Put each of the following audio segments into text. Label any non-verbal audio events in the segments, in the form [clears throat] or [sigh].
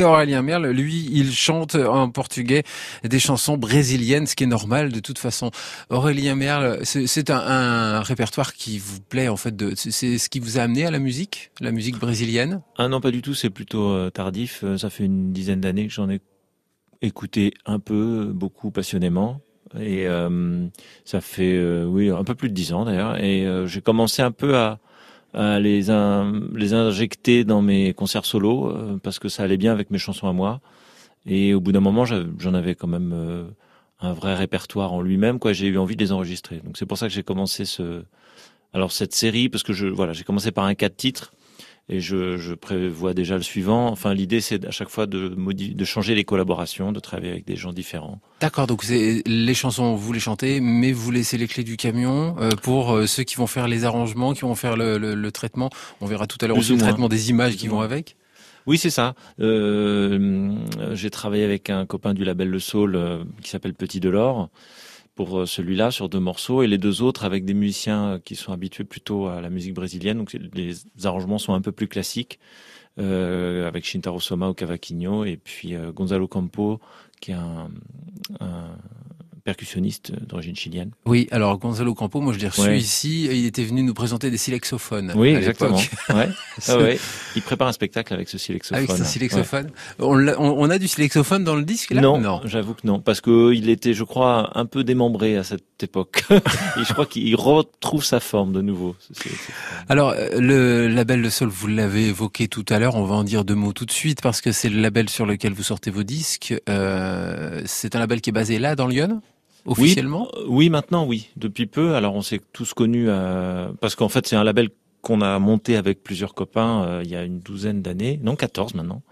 Aurélien Merle, lui, il chante en portugais des chansons brésiliennes, ce qui est normal de toute façon. Aurélien Merle, c'est un, répertoire qui vous plaît en fait. C'est ce qui vous a amené à la musique, la musique brésilienne? Ah non, pas du tout. C'est plutôt euh, tardif. Euh, ça fait une dizaine d'années que j'en ai écouté un peu, beaucoup passionnément. Et euh, ça fait oui un peu plus de dix ans d'ailleurs. Et j'ai commencé un peu à à les, les injecter dans mes concerts solo euh, parce que ça allait bien avec mes chansons à moi. Et au bout d'un moment, j'en avais quand même euh, un vrai répertoire en lui-même. Quoi, j'ai eu envie de les enregistrer. Donc c'est pour ça que j'ai commencé ce, alors cette série parce que je voilà, j'ai commencé par un quatre titres et je, je, prévois déjà le suivant. Enfin, l'idée, c'est à chaque fois de, de changer les collaborations, de travailler avec des gens différents. D'accord, donc c'est les chansons, vous les chantez, mais vous laissez les clés du camion euh, pour euh, ceux qui vont faire les arrangements, qui vont faire le, le, traitement. On verra tout à l'heure aussi le traitement des images qui vont avec. Oui, c'est ça. Euh, J'ai travaillé avec un copain du label Le Soul euh, qui s'appelle Petit Delors pour euh, celui-là sur deux morceaux et les deux autres avec des musiciens qui sont habitués plutôt à la musique brésilienne. Donc les arrangements sont un peu plus classiques euh, avec Shintaro Soma au cavaquinho et puis euh, Gonzalo Campo qui est un percussionniste d'origine chilienne. Oui, alors Gonzalo Campo, moi je l'ai reçu ici, il était venu nous présenter des silexophones. Oui, exactement. Ouais. [laughs] Ah ouais. Il prépare un spectacle avec ce silexophone. Avec ce silexophone. On, a, on, a du silexophone dans le disque là? Non, non. j'avoue que non, parce que il était, je crois, un peu démembré à cette époque. [laughs] Et je crois qu'il retrouve sa forme de nouveau. Alors le label Le Sol, vous l'avez évoqué tout à l'heure, on va en dire deux mots tout de suite parce que c'est le label sur lequel vous sortez vos disques. Euh, c'est un label qui est basé là dans Lyon? Officiellement? oui, euh, oui, maintenant oui, depuis peu. Alors on s'est tous connus euh, parce qu'en fait c'est un label qu'on a monté avec plusieurs copains euh, il y a une douzaine d'années, non 14 maintenant.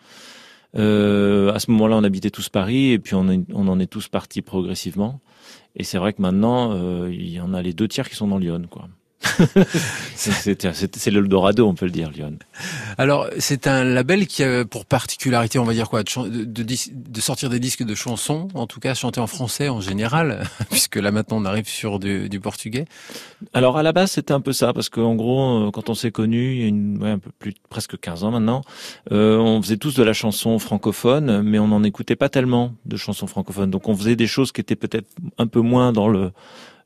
Euh, à ce moment-là, on habitait tous Paris et puis on, on en est tous partis progressivement. Et c'est vrai que maintenant, euh, il y en a les deux tiers qui sont dans Lyon, quoi. C'est l'Eldorado, on peut le dire, Lyon. Alors, c'est un label qui a pour particularité, on va dire quoi, de, de, de, sortir des disques de chansons, en tout cas chanter en français en général, [laughs] puisque là maintenant on arrive sur du, du portugais. Alors à la base, c'était un peu ça, parce qu'en gros, euh, quand on s'est connus, il y a une, ouais, un peu plus, presque 15 ans maintenant, euh, on faisait tous de la chanson francophone, mais on n'en écoutait pas tellement de chansons francophones. Donc on faisait des choses qui étaient peut-être un peu moins dans le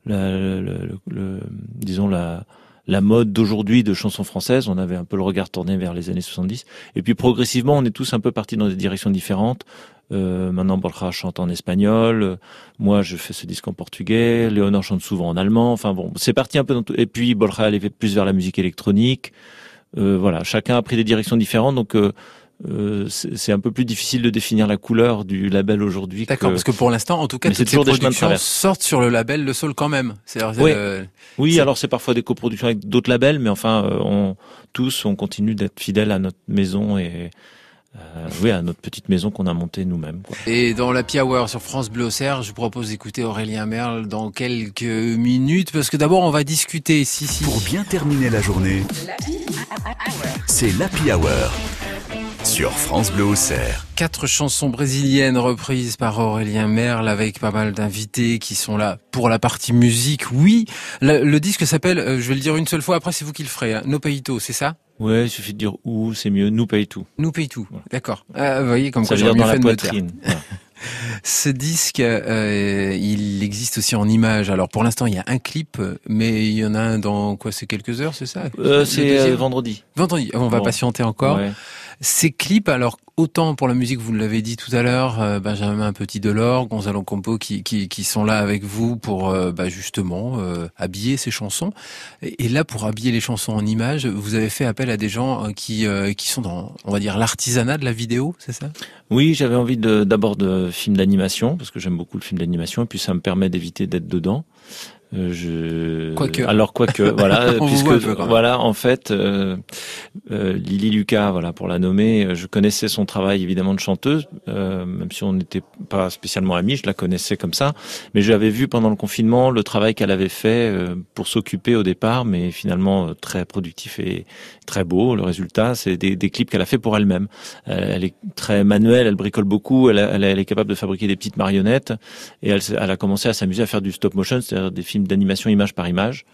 la, le, disons la, la mode d'aujourd'hui de chansons françaises. On avait un peu le regard tourné vers les années 70. Et puis progressivement, on est tous un peu partis dans des directions différentes. Euh, maintenant, Borja chante en espagnol. Moi, je fais ce disque en portugais. Léonore chante souvent en allemand. Enfin bon, c'est parti un peu dans tout. Et puis Borja allait plus vers la musique électronique. Euh, voilà, chacun a pris des directions différentes. Donc euh, euh, c'est un peu plus difficile de définir la couleur du label aujourd'hui. D'accord, parce que pour l'instant, en tout cas, toutes ces productions sortent sur le label Le Sol quand même. Oui, oui alors c'est parfois des coproductions avec d'autres labels, mais enfin, euh, on, tous, on continue d'être fidèles à notre maison et euh, oui, à notre petite maison qu'on a montée nous-mêmes. Et dans la Hour sur France Bleu Auxerre, je vous propose d'écouter Aurélien Merle dans quelques minutes, parce que d'abord on va discuter. Si, si. Pour bien terminer la journée, c'est l'Happy Hour sur France Bleu Auxerre. Quatre chansons brésiliennes reprises par Aurélien Merle avec pas mal d'invités qui sont là pour la partie musique. Oui, le, disque s'appelle, euh, je vais le dire une seule fois, après c'est vous qui le ferez, hein, No Peito, c'est ça? Ouais, il suffit de dire où, c'est mieux, nous paye tout. Nous paye tout, d'accord. Ah, vous voyez comme ça veut dire dans la poitrine. [laughs] Ce disque, euh, il existe aussi en images. Alors pour l'instant, il y a un clip, mais il y en a un dans quoi C'est quelques heures, c'est ça? Euh, C'est vendredi. Vendredi. On va patienter encore. Ouais. Ces clips, alors autant pour la musique, vous l'avez dit tout à l'heure, euh, Benjamin Petit Delors, Gonzalo Compo, qui, qui, qui, sont là avec vous pour euh, bah, justement euh, habiller ces chansons. Et, là, pour habiller les chansons en images, vous avez fait appel à des gens qui, qui sont dans, on va dire, l'artisanat de la vidéo, c'est ça? Oui, j'avais envie d'abord de films d'animation, parce que j'aime beaucoup le film d'animation, et puis ça me permet d'éviter d'être dedans. Euh, je... Quoique. Alors quoique, [laughs] voilà, puisque voilà, en fait, euh, euh, Lily Lucas, voilà, pour la nommer, euh, je connaissais son travail évidemment de chanteuse, euh, même si on n'était pas spécialement amis, je la connaissais comme ça, mais j'avais vu pendant le confinement le travail qu'elle avait fait pour s'occuper au départ, mais finalement très productif et très beau. Le résultat, c'est des, des, clips qu'elle a fait pour elle-même. Elle, est très manuelle, elle bricole beaucoup, elle, elle, elle, est capable de fabriquer des petites marionnettes, et elle, elle a commencé à s'amuser à faire du stop motion, c'est-à-dire des films d'animation image par image.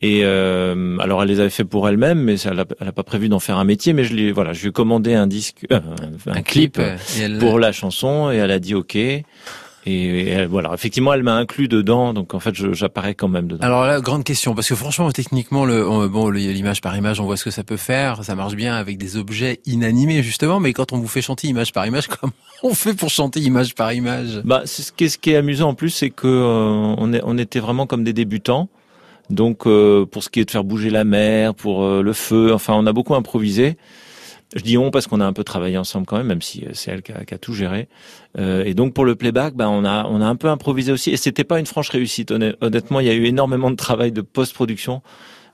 Et euh, alors elle les avait fait pour elle-même, mais elle n'a pas prévu d'en faire un métier. Mais je lui voilà, je lui ai commandé un disque, euh, un, clip, pour la chanson, et elle a dit OK. Et, voilà, effectivement, elle m'a inclus dedans, donc en fait, j'apparais quand même dedans. Alors là, grande question, parce que franchement, techniquement, le, bon, l'image par image, on voit ce que ça peut faire, ça marche bien avec des objets inanimés justement, mais quand on vous fait chanter image par image, [laughs] comment on fait pour chanter image par image? Bah, ce qui est, ce qui est amusant en plus, c'est que euh, on, est, on était vraiment comme des débutants. Donc, euh, pour ce qui est de faire bouger la mer, pour euh, le feu, enfin, on a beaucoup improvisé. Je dis on parce qu'on a un peu travaillé ensemble quand même, même si euh, c'est elle qui a, qui a, tout géré. Euh, et donc pour le playback, bah on a on a un peu improvisé aussi. Et c'était pas une franche réussite. Honnêtement, il y a eu énormément de travail de post-production.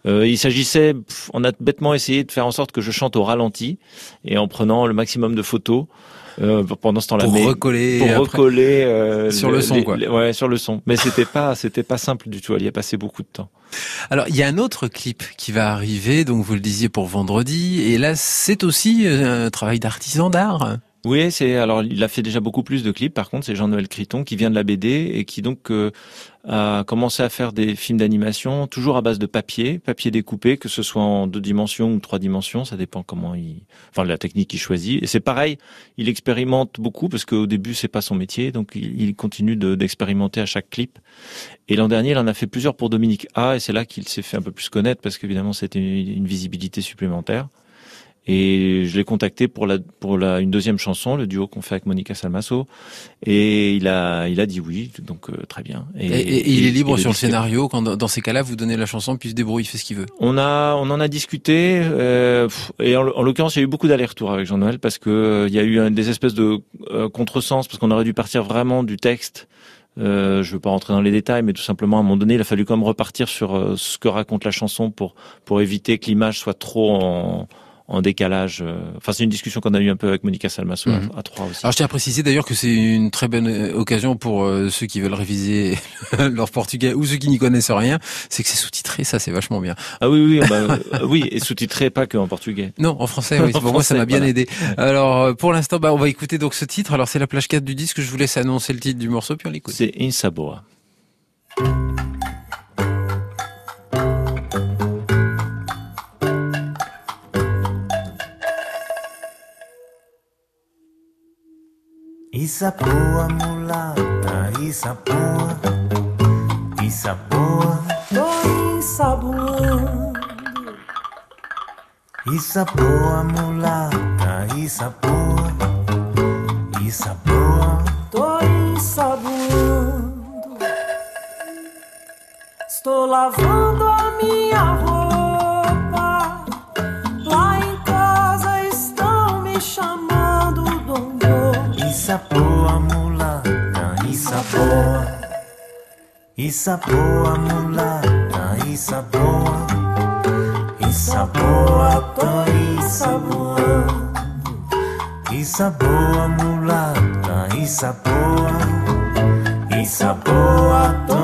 Euh, il s'agissait, on a bêtement essayé de faire en sorte que je chante au ralenti et en prenant le maximum de photos. Euh, pendant ce temps-là. Pour recoller, pour recoller euh, [laughs] sur le, son, quoi. ouais, sur le son. Mais c'était pas, c'était pas simple du tout. Elle y a passé beaucoup de temps. Alors, il y a un autre clip qui va arriver, donc vous le disiez pour vendredi, et là, c'est aussi un travail d'artisan d'art. Oui, c'est alors il a fait déjà beaucoup plus de clips. Par contre, c'est Jean-Noël Criton qui vient de la BD et qui donc euh, a commencé à faire des films d'animation toujours à base de papier, papier découpé, que ce soit en deux dimensions ou trois dimensions, ça dépend comment il, enfin la technique qu'il choisit. Et c'est pareil, il expérimente beaucoup parce qu'au début c'est pas son métier, donc il, continue d'expérimenter à chaque clip. Et l'an dernier, il en a fait plusieurs pour Dominique A, et c'est là qu'il s'est fait un peu plus connaître parce qu'évidemment c'était une visibilité supplémentaire. Et je l'ai contacté pour la pour la une deuxième chanson, le duo qu'on fait avec Monica Salmaso, et il a il a dit oui, donc euh, très bien. Et, et, il est libre sur le scénario quand dans ces cas-là vous donnez la chanson puis il se débrouille, il fait ce qu'il veut. On a on en a discuté euh, et en, en l'occurrence il y a eu beaucoup d'allers-retours avec Jean-Noël parce que euh, il y a eu des espèces de euh, contresens parce qu'on aurait dû partir vraiment du texte. Euh, je veux pas rentrer dans les détails, mais tout simplement à un moment donné, il a fallu quand même repartir sur ce que raconte la chanson pour pour éviter que l'image soit trop en en décalage. Euh, enfin, c'est une discussion qu'on a eu un peu avec Monica Salmaso à, mhm. trois aussi. Alors, je tiens à préciser d'ailleurs que c'est une très bonne euh, occasion pour euh, ceux qui veulent réviser [laughs] leur portugais ou ceux qui n'y connaissent rien. C'est que c'est sous-titré, ça, c'est vachement bien. Ah oui, oui, bah, oui, et sous-titré pas que en portugais. Non, en français. Oui, [laughs] pour moi, ça m'a bien aidé. Alors, pour l'instant, bah, on va écouter donc ce titre. Alors, c'est la plage 4 du disque. Je vous laisse annoncer le titre du morceau, puis on l'écoute. C'est Insaboa. Isa boa, mulata, isa boa, isa boa, tô ensaboando. Isa boa, mulata, isa boa, isa boa, tô ensaboando. Estou lavando a minha Isa boa, mulata, isa boa. Isa boa, tô isa boa. Isa boa, mulata, isa boa. Isa boa, tô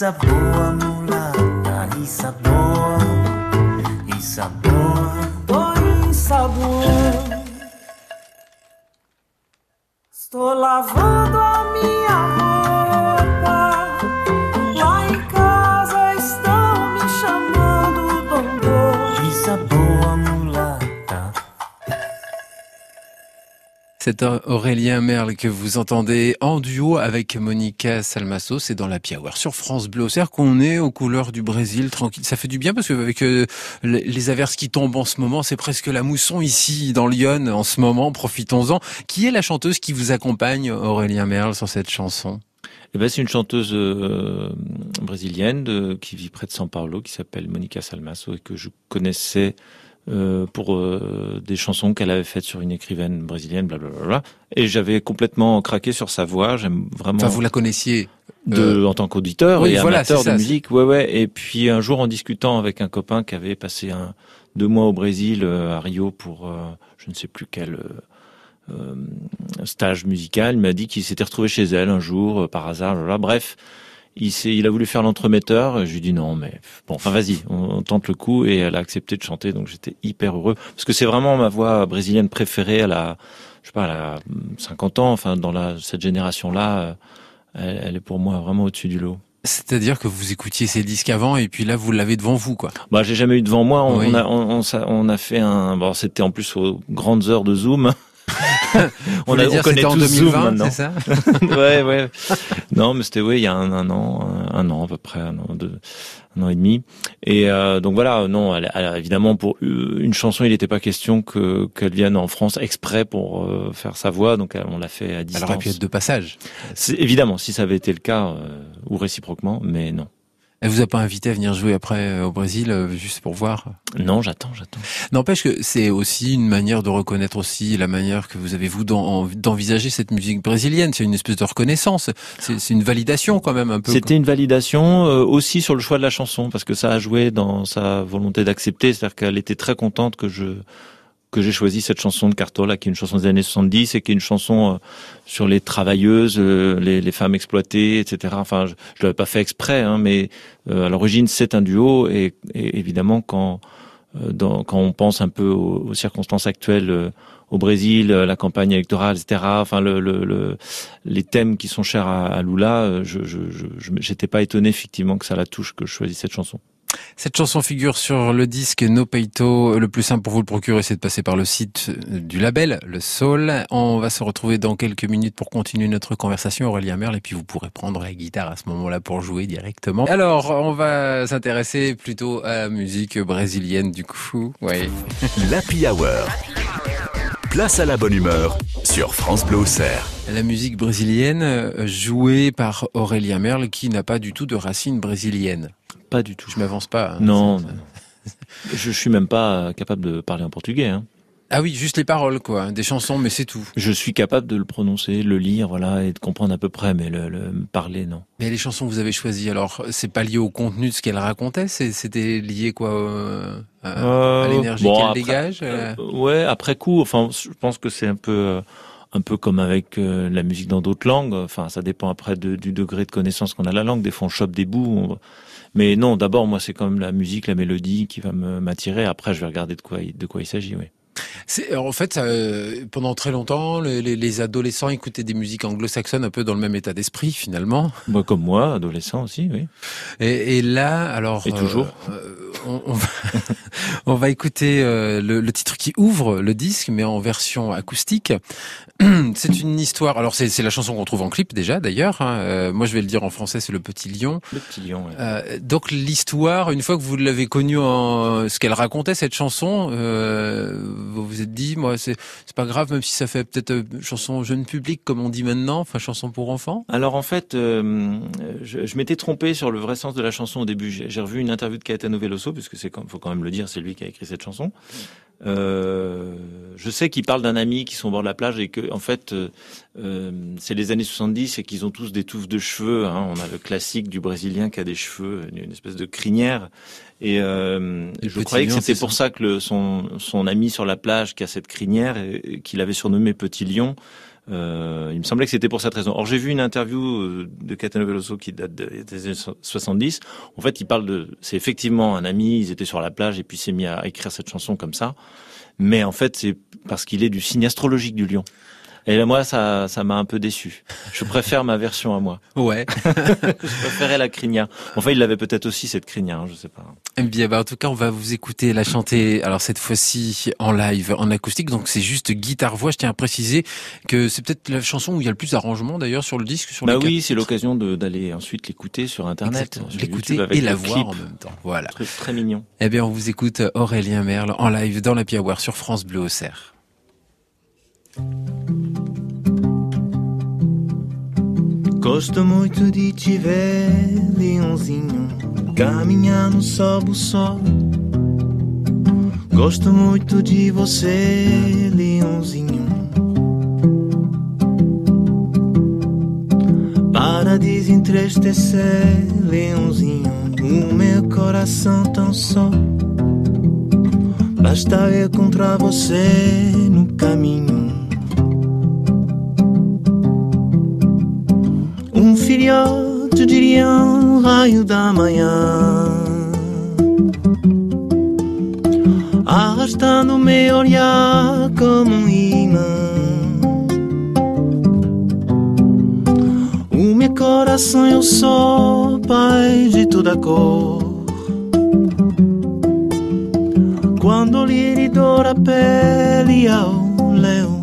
hisap doa mula tak hisap C'est Aurélien Merle que vous entendez en duo avec Monica Salmaso, c'est dans la Hour sur France Bleu. C'est-à-dire qu'on est aux couleurs du Brésil, tranquille. Ça fait du bien parce que euh, les averses qui tombent en ce moment, c'est presque la mousson ici dans Lyon en ce moment. Profitons-en. Qui est la chanteuse qui vous accompagne, Aurélien Merle, sur cette chanson? Eh ben, c'est une chanteuse euh, brésilienne qui vit près de São Paulo, qui s'appelle Monica Salmaso et que je connaissais euh, pour euh, des chansons qu'elle avait faites sur une écrivaine brésilienne, blablabla. Et j'avais complètement craqué sur sa voix. J'aime vraiment. Enfin, vous la connaissiez de, euh, en tant qu'auditeur oui, et voilà, amateur de ça, musique. Ouais, ouais. Et puis un jour, en discutant avec un copain qui avait passé un, deux mois au Brésil, euh, à Rio, pour euh, je ne sais plus quel stage musical, il m'a dit qu'il s'était retrouvé chez elle un jour, par hasard. Là, bref, il, il a voulu faire l'entremetteur. Je lui ai dit non, mais bon, enfin vas-y, on, on tente le coup. Et elle a accepté de chanter, donc j'étais hyper heureux parce que c'est vraiment ma voix brésilienne préférée. Elle a, je sais pas, elle a 50 ans. Enfin, dans la, cette génération-là, euh, elle, elle est pour moi vraiment au-dessus du lot. C'est-à-dire que vous écoutiez ces disques avant et puis là vous l'avez devant vous, quoi. Bah, j'ai jamais eu devant moi. On, Oui. on a, on a fait un. Bon, c'était en plus aux grandes heures de Zoom. [laughs] On, a, on connaît c'était en tous Zoom 2020, maintenant. c'est ça [laughs] ouais, ouais. [laughs] Non, mais c'était ouais, il y a un, un an, un, un an à peu près, un an, deux, un an et demi. Et euh, donc voilà, non, elle, elle- évidemment pour euh, une chanson, il n'était pas question que qu'elle vienne en France exprès pour euh, faire sa voix, donc elle- on l'a fait à Elle distance. aurait pu être de passage. C'est- évidemment, si ça avait été le cas, euh, ou réciproquement, mais non. Elle vous a pas invité à venir jouer après euh, au Brésil, euh, juste pour voir? Non, j'attends, j'attends. N'empêche que c'est aussi une manière de reconnaître aussi la manière que vous avez vous d'en- d'envisager cette musique brésilienne. C'est une espèce de reconnaissance. C'est c'est une validation quand même un peu. C'était une validation euh, aussi sur le choix de la chanson parce que ça a joué dans sa volonté d'accepter, c'est-à-dire qu'elle était très contente que je que j'ai choisi cette chanson de Cartola, qui est une chanson des années 70 et qui est une chanson euh, sur les travailleuses, euh, les, les femmes exploitées, etc. Enfin, je, je l'avais pas fait exprès, hein, mais euh, à l'origine c'est un duo et, et évidemment quand euh, dans, quand on pense un peu aux, aux circonstances actuelles euh, au Brésil, euh, la campagne électorale, etc. Enfin, le, le, le- les thèmes qui sont chers à, à Lula, je je je je- pas étonné effectivement que ça la touche que je choisisse cette chanson. Cette chanson figure sur le disque No Peito. Le plus simple pour vous le procurer, c'est de passer par le site du label, le Soul. On va se retrouver dans quelques minutes pour continuer notre conversation, Aurélien Merle, et puis vous pourrez prendre la guitare à ce moment-là pour jouer directement. Alors, on va s'intéresser plutôt à la musique brésilienne, du coup. Oui. [laughs] l'Happy Hour. Place à la bonne humeur sur France Bleu Auxerre. La musique brésilienne euh, jouée par Aurélien Merle, qui n'a pas du tout de racines brésiliennes. Pas du tout. Je m'avance pas. hein. Non. Je suis même pas capable de parler en portugais. Hein. Ah oui, juste les paroles, quoi. Des chansons, mais c'est tout. Je suis capable de le prononcer, le lire, voilà, et de comprendre à peu près, mais le, le parler, non. Mais les chansons que vous avez choisies, alors, c'est pas lié au contenu de ce qu'elle racontait, c'est- c'était lié quoi euh, à, à Euh, l'énergie bon, qu'elle dégage euh, Euh, ouais, après coup, enfin, je pense que c'est un peu, un peu comme avec euh, la musique dans d'autres langues. Enfin, ça dépend après de- du degré de connaissance qu'on a de la langue. Des fois, on chope des bouts. on- Mais non, d'abord, moi, c'est quand même la musique, la mélodie qui va m'attirer. Après, je vais regarder de quoi, de quoi il s'agit. Oui. C'est en fait ça, euh, pendant très longtemps, les, les- les adolescents écoutaient des musiques anglo-saxonnes un peu dans le même état d'esprit finalement. Moi, comme moi, adolescent aussi, oui. Et, et là, alors, Et toujours. euh, on, on va, [laughs] on va écouter euh, le, le titre qui ouvre le disque, mais en version acoustique. [clears throat] C'est une histoire. Alors c'est c'est la chanson qu'on trouve en clip déjà d'ailleurs. hein. Euh, moi je vais le dire en français, c'est le Petit Lion. Le petit lion. ouais. Euh, donc l'histoire, une fois que vous l'avez connue en ce qu'elle racontait cette chanson, euh, vous êtes dit, moi c'est pas grave, même si ça fait peut-être euh, chanson jeune public comme on dit maintenant, enfin chanson pour enfants. Alors en fait, euh, je, m'étais trompé sur le vrai sens de la chanson au début. J'ai revu une interview de Caetano Veloso, puisque c'est faut quand même le dire, c'est lui qui a écrit cette chanson. Euh, je sais qu'ils parlent d'un ami qui sont au bord de la plage et que, en fait, euh, euh c'est les années 70 et qu'ils ont tous des touffes de cheveux. Hein. On a le classique du Brésilien qui a des cheveux, une espèce de crinière. Et euh, je croyais que c'était pour ça, que le, son, son ami sur la plage qui a cette crinière, qu'il avait surnommé Petit Lion, euh, il me semblait que c'était pour cette raison. Or, j'ai vu une interview euh, de Caetano Veloso qui date des années 70. En fait, il parle de, c'est effectivement un ami, ils étaient sur la plage et puis s'est mis à écrire cette chanson comme ça. Mais en fait, c'est parce qu'il est du signe astrologique du lion. Et là, moi, ça, ça m'a un peu déçu. Je préfère ma version à moi. Ouais. [laughs] je préférais la crinière. Enfin, il l'avait peut-être aussi cette crinière, hein, je sais pas. Eh bien, bah, en tout cas, on va vous écouter la chanter. Alors cette fois-ci en live, en acoustique. Donc c'est juste guitare voix. Je tiens à préciser que c'est peut-être la chanson où il y a le plus d'arrangements d'ailleurs sur le disque. Sur bah oui, c'est l'occasion d'aller ensuite l'écouter sur internet. L'écouter et la voir en même temps. Voilà. Très, très mignon. Eh bien, on vous écoute Aurélien Merle en live dans la Hour sur France Bleu au Cerf. Gosto muito de te ver, leãozinho, caminhar no sol do sol. Gosto muito de você, leãozinho. Para desentristecer, leãozinho, o meu coração tão só. Basta encontrar você no caminho. Filhote de um raio da manhã. Arrastando meu olhar como um imã. O meu coração eu sou pai de toda cor. Quando lhe dou a pele ao leão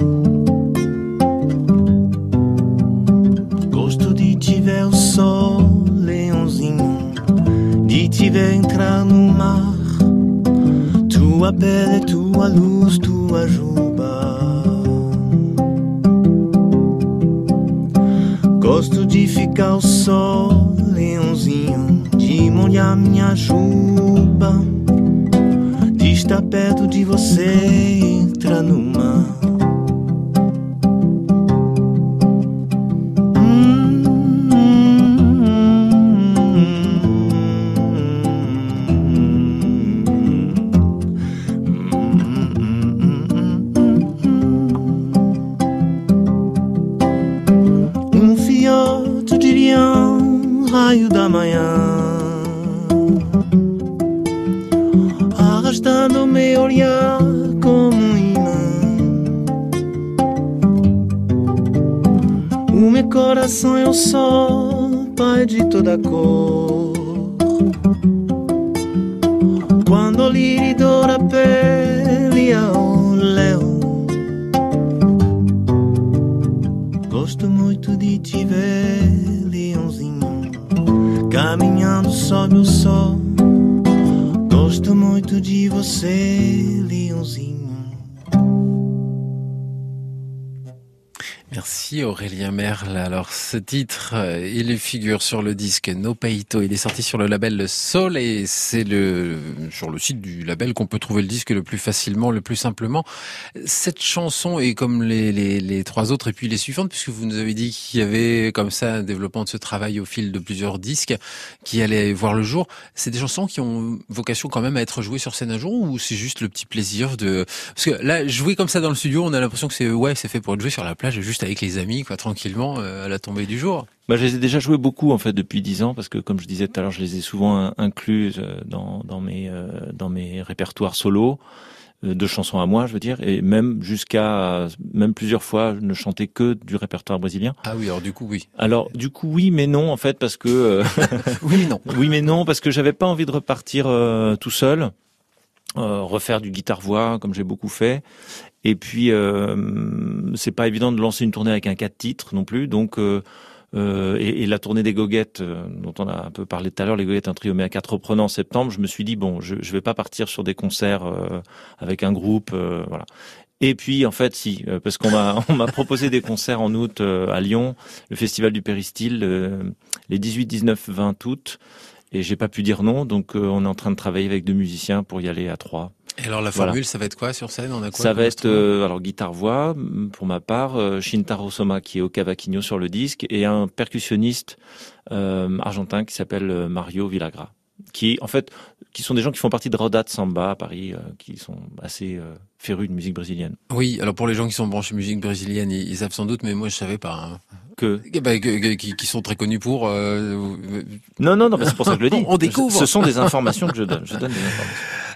tiver entrar no mar, tua pele, tua luz, tua juba. Gosto de ficar ao sol, leãozinho, de molhar minha juba, de estar perto de você, entrar no mar. Sol, Pai de toda cor. Alors ce titre, euh, il figure sur le disque No Peito. Il est sorti sur le label Sol et c'est le sur le site du label qu'on peut trouver le disque le plus facilement, le plus simplement. Cette chanson est comme les, les, les trois autres et puis les suivantes, puisque vous nous avez dit qu'il y avait comme ça un développement de ce travail au fil de plusieurs disques qui allaient voir le jour. C'est des chansons qui ont vocation quand même à être jouées sur scène un jour ou c'est juste le petit plaisir de parce que là jouer comme ça dans le studio, on a l'impression que c'est ouais c'est fait pour être joué sur la plage juste avec les amis, quoi, tranquillement, euh, à la tombée du jour. Bah, je les ai déjà joués beaucoup en fait depuis dix ans parce que comme je disais tout à l'heure, je les ai souvent inclus euh, dans, dans mes euh, dans mes répertoires solo de chansons à moi, je veux dire, et même jusqu'à même plusieurs fois, je ne chantais que du répertoire brésilien. Ah oui, alors du coup oui. Alors du coup oui, mais non en fait parce que [laughs] oui mais non. [laughs] oui mais non parce que j'avais pas envie de repartir tout seul. Refaire du guitare voix comme j'ai beaucoup fait et puis, euh, c'est pas évident de lancer une tournée avec un quatre titres non plus. Donc, euh, euh, et, la tournée des goguettes, dont on a un peu parlé tout à l'heure, les goguettes, un trio mais à quatre reprenants en septembre, je me suis dit, bon, je, je vais pas partir sur des concerts avec un groupe. voilà. Et puis en fait si, parce qu'on m'a [laughs] on m'a proposé des concerts en août à Lyon, le festival du Péristyle, les 18, 19, 20 août, et j'ai pas pu dire non, donc on est en train de travailler avec deux musiciens pour y aller à trois. Et alors la formule, ça va être quoi sur scène? On a quoi Ça va être euh, alors guitare voix pour ma part, euh, Shintaro Soma qui est au cavaquinho sur le disque et un percussionniste euh, argentin qui s'appelle Mario Villagra qui en fait qui sont des gens qui font partie de Rodat Samba à Paris, qui sont assez férus de musique brésilienne. Oui, alors pour les gens qui sont branchés musique brésilienne, ils, savent sans doute, mais moi je savais pas. Hein. Que, bah, qui, sont très connus pour. Non, non, non, c'est pour ça que je le dis. [laughs] On découvre. Ce sont des informations que je donne. Je donne des informations. [laughs]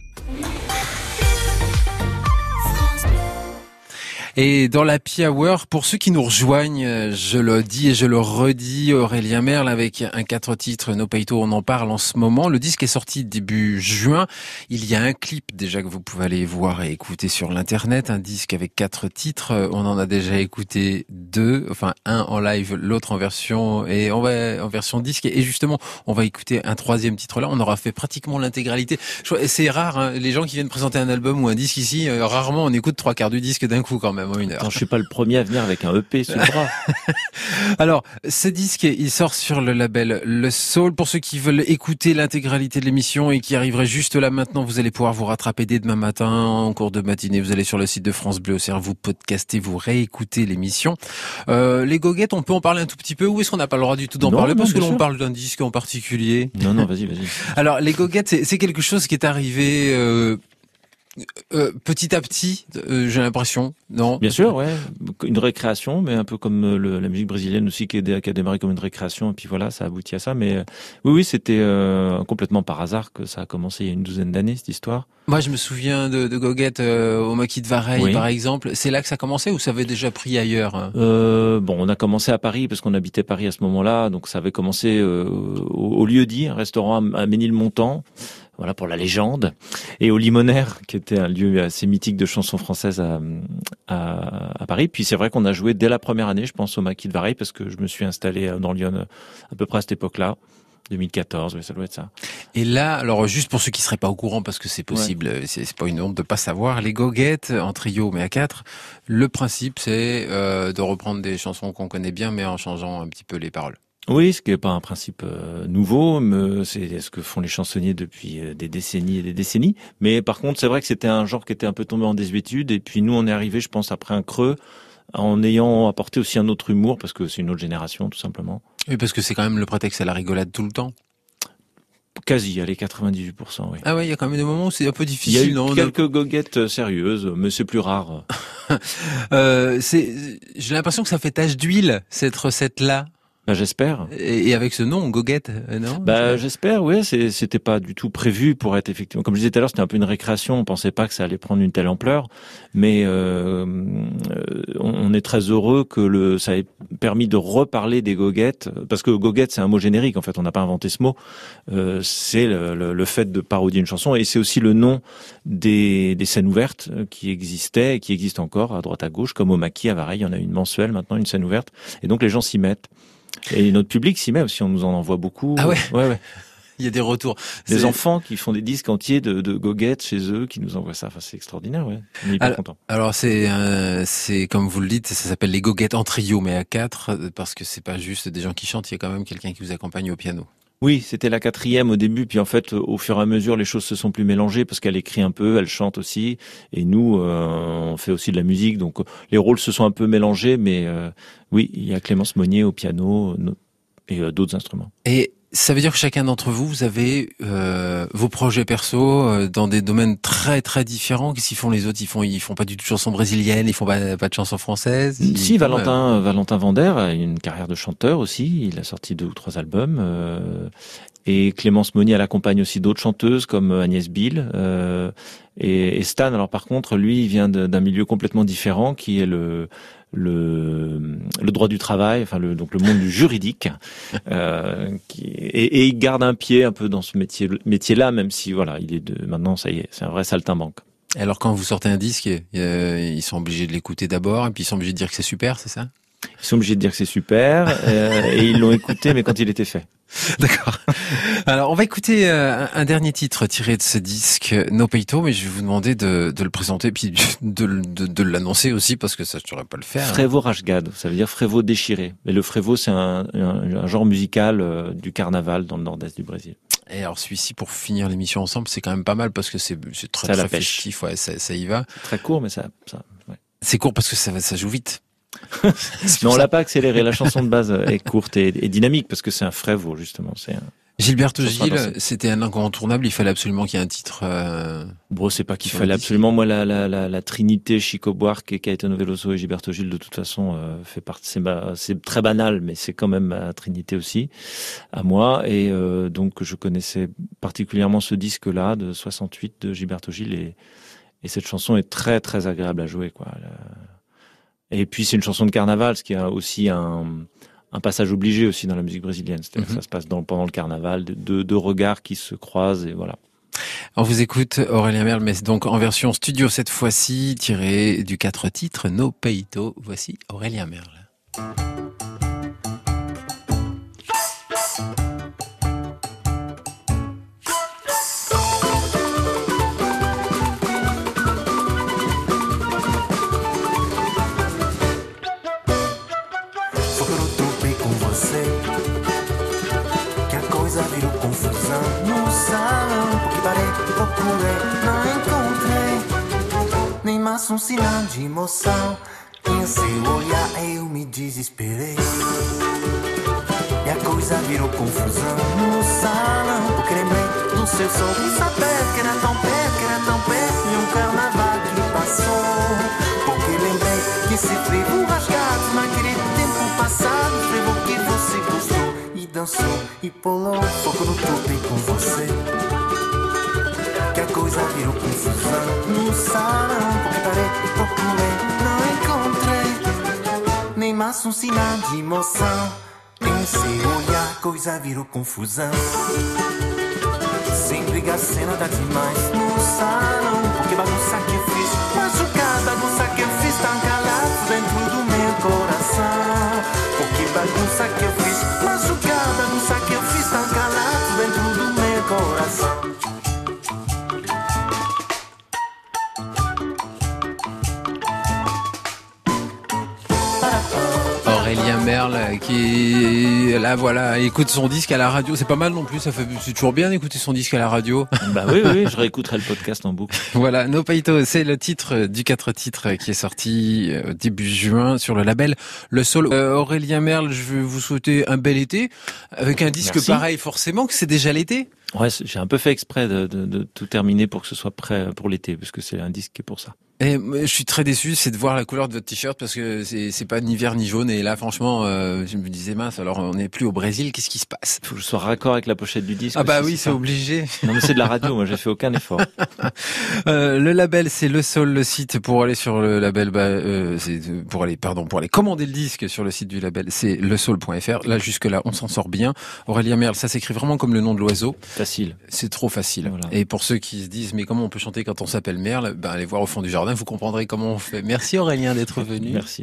Et dans la Hour, pour ceux qui nous rejoignent, je le dis et je le redis, Aurélien Merle avec un quatre titres, No on en parle en ce moment. Le disque est sorti début juin. Il y a un clip déjà que vous pouvez aller voir et écouter sur l'internet, un disque avec quatre titres. On en a déjà écouté deux, enfin un en live, l'autre en version et on va en version disque. Et justement, on va écouter un troisième titre là. On aura fait pratiquement l'intégralité. C'est rare, hein, les gens qui viennent présenter un album ou un disque ici, euh, rarement on écoute trois quarts du disque d'un coup quand même une je suis pas le premier à venir avec un EP sous le bras. [laughs] Alors, ce disque, il sort sur le label Le Soul. Pour ceux qui veulent écouter l'intégralité de l'émission et qui arriveraient juste là maintenant, vous allez pouvoir vous rattraper dès demain matin en cours de matinée. Vous allez sur le site de France Bleu Auxerre, vous podcastez, vous réécoutez l'émission. Euh, les goguettes, on peut en parler un tout petit peu ou est-ce qu'on n'a pas le droit du tout d'en parler? Parce que l'on parle d'un disque en particulier Non, non, vas-y, vas-y. [laughs] Alors, les goguettes, c'est quelque chose qui est arrivé euh, euh, petit à petit, euh, j'ai l'impression, non? Bien sûr, ouais, une récréation, mais un peu comme euh, la musique brésilienne aussi qui, qui, a démarré comme une récréation, et puis voilà, ça aboutit à ça. Mais oui, oui, c'était complètement par hasard que ça a commencé il y a une douzaine d'années cette histoire. Moi, je me souviens de, de Goguette au Maquis de Vareille, par exemple. C'est là que ça a commencé ou ça avait déjà pris ailleurs hein? Bon, on a commencé à Paris parce qu'on habitait Paris à ce moment-là, donc ça avait commencé au, au lieu dit, un restaurant à Ménilmontant voilà pour la légende, et au Limonaire, qui était un lieu assez mythique de chansons françaises à, à, Paris. Puis c'est vrai qu'on a joué dès la première année, je pense, au Maquis de Vareille, parce que je me suis installé dans Lyon à peu près à cette époque-là. 2014, oui, ça doit être ça. Et là, alors juste pour ceux qui seraient pas au courant, parce que c'est possible, c'est pas une honte de pas savoir, les goguettes en trio mais à quatre, le principe c'est euh, de reprendre des chansons qu'on connaît bien, mais en changeant un petit peu les paroles. Oui, ce qui n'est pas un principe euh, nouveau, c'est ce que font les chansonniers depuis euh, des décennies et des décennies. Mais par contre, c'est vrai que c'était un genre qui était un peu tombé en désuétude. Et puis nous, on est arrivé, je pense, après un creux, en ayant apporté aussi un autre humour, parce que c'est une autre génération, tout simplement. Oui, parce que c'est quand même le prétexte à la rigolade tout le temps. Quasi, allez, 98%, oui. Ah ouais, il y a quand même des moments où c'est un peu difficile. Il y a eu quelques goguettes euh, sérieuses, mais c'est plus rare. [laughs] euh, j'ai l'impression que ça fait tache d'huile, cette recette-là. Bah, j'espère. Et avec ce nom, Goguette, euh, non? Bah j'espère, oui. C'était pas du tout prévu pour être effectivement. Comme je disais tout à l'heure, c'était un peu une récréation. On pensait pas que ça allait prendre une telle ampleur, mais euh, euh on est très heureux que le ça ait permis de reparler des goguettes, parce que goguette c'est un mot générique. En fait, on n'a pas inventé ce mot. Euh, c'est le, le, fait de parodier une chanson, et c'est aussi le nom des, des scènes ouvertes qui existaient et qui existent encore à droite à gauche, comme au Maquis à Vareille. Il y en a une mensuelle maintenant, une scène ouverte, et donc les gens s'y mettent. Et notre public s'y met aussi, on nous en envoie beaucoup. Ah ouais Ouais, ouais. Il y a des retours. Des enfants qui font des disques entiers de, de goguettes chez eux, qui nous envoient ça. Enfin, c'est extraordinaire, ouais. On est hyper alors, Alors c'est, euh, c'est comme vous le dites, ça s'appelle les goguettes en trio, mais à quatre, parce que c'est pas juste des gens qui chantent. Il y a quand même quelqu'un qui vous accompagne au piano. Oui, c'était la quatrième au début, puis en fait, au fur et à mesure, les choses se sont plus mélangées parce qu'elle écrit un peu, elle chante aussi, et nous, euh, on fait aussi de la musique, donc les rôles se sont un peu mélangés, mais euh, oui, il y a Clémence Monnier au piano et euh, d'autres instruments. Et ça veut dire que chacun d'entre vous, vous avez euh, vos projets perso euh, dans des domaines très très différents. Qu'est-ce qu'ils font les autres? Ils font ils font pas du tout de chansons brésiliennes, ils font pas, pas de chansons françaises. Si Valentin euh, Valentin Vander a une carrière de chanteur aussi. Il a sorti deux ou trois albums. Euh, et Clémence Monnier, elle accompagne aussi d'autres chanteuses comme Agnès Bill. Et, et, Stan, alors par contre, lui, il vient d'un milieu complètement différent, qui est le le, le droit du travail, enfin le, donc le monde du juridique, euh, qui, et, et, il garde un pied un peu dans ce métier, métier-là, même si voilà, il est de maintenant ça y est, c'est un vrai saltimbanque. Alors quand vous sortez un disque, euh, ils sont obligés de l'écouter d'abord, et puis ils sont obligés de dire que c'est super, c'est ça? Ils sont obligés de dire que c'est super, euh, et ils l'ont écouté, mais quand il était fait. [laughs] D'accord. Alors, on va écouter euh, un dernier titre tiré de ce disque, No Peito, mais je vais vous demander de, de le présenter puis [laughs] de, de, de l'annoncer aussi parce que ça, je saurais pas le faire. Frévo Rashgad, ça veut dire frévo déchiré. Et le frévo, c'est un, un, genre musical euh, du carnaval dans le nord-est du Brésil. Et alors celui-ci, pour finir l'émission ensemble, c'est quand même pas mal parce que c'est très, très festif, ouais, ça, ça y va. Très court, mais ça... ça ouais. C'est court parce que ça, ça joue vite. Mais on l'a pas accéléré. La chanson de base est courte et, et dynamique parce que c'est un frévo justement. C'est un... Gilberto Gilles, c'était un incontournable. Il fallait absolument qu'il y ait un titre. Euh... Bon, c'est pas qu'il fallait absolument. Moi, la, la, la, la Trinité, Chico Buarque, Caetano Veloso et Gilberto Gilles, de toute façon, euh, fait partie. C'est très banal, mais c'est quand même ma Trinité aussi, à moi. Et euh, donc, je connaissais particulièrement ce disque-là de 68 de Gilberto Gilles et, et cette chanson est très très agréable à jouer, quoi. Et puis, c'est une chanson de carnaval, ce qui a aussi un un passage obligé aussi dans la musique brésilienne. C'est-à-dire que mhm. ça se passe dans, pendant le carnaval, deux de, regards qui se croisent et voilà. On vous écoute Aurélien Merle, mais donc en version studio cette fois-ci, tiré du quatre titres No Peito. Voici Aurélien Merle. Um sinal de emoção. Em seu olhar eu me desesperei. E a coisa virou confusão no salão. Porque lembrei do seu sorriso aberto, que era tão perto, que era tão perto. E um carnaval que passou. Porque lembrei que esse frevo rasgado naquele tempo passado. Frevo que você gostou e dançou e pulou. Fogo no topo com você que a coisa virou confusão no salão. Porque parei, procurei, não encontrei nem mais um sinal de emoção. Em olhar, coisa virou confusão. Sem brigar, cena dá demais no salão. Porque bagunça que eu fiz, machucar, bagunça que eu fiz, tão calado dentro do meu coração. Porque bagunça que eu fiz, Merle qui là voilà écoute son disque à la radio. C'est pas mal non plus ça fait c'est toujours bien d'écouter son disque à la radio. [laughs] Bah oui oui je réécouterai le podcast en boucle. [laughs] Voilà No Paito c'est le titre du quatre titres qui est sorti euh, début juin sur le label Le Sol euh, Aurélien Merle je vais vous souhaiter un bel été avec un disque pareil forcément que c'est déjà l'été. Ouais j'ai un peu fait exprès de, de, de tout terminer pour que ce soit prêt pour l'été parce que c'est un disque qui est pour ça et je suis très déçu, c'est de voir la couleur de votre t-shirt parce que c'est pas ni vert ni jaune. Et là, franchement, euh, je me disais mince. Alors, on n'est plus au Brésil. Qu'est-ce qui se passe? Faut que je sois raccord avec la pochette du disque. Ah bah oui, c'est obligé. Non mais c'est de la radio. moi, j'ai fait aucun effort. [laughs] euh, le label, c'est le Sol, le site pour aller sur le label. Bah, euh, c'est pour aller, pardon, pour aller commander le disque sur le site du label. C'est lesol.fr. Là, jusque là, on s'en sort bien. Aurélien Merle, ça s'écrit vraiment comme le nom de l'oiseau. Facile. C'est trop facile. Voilà. Et pour ceux qui se disent mais comment on peut chanter quand on s'appelle Merle, ben allez voir au fond du jardin. Vous comprendrez comment fait. Merci Aurélien d'être venu. Merci.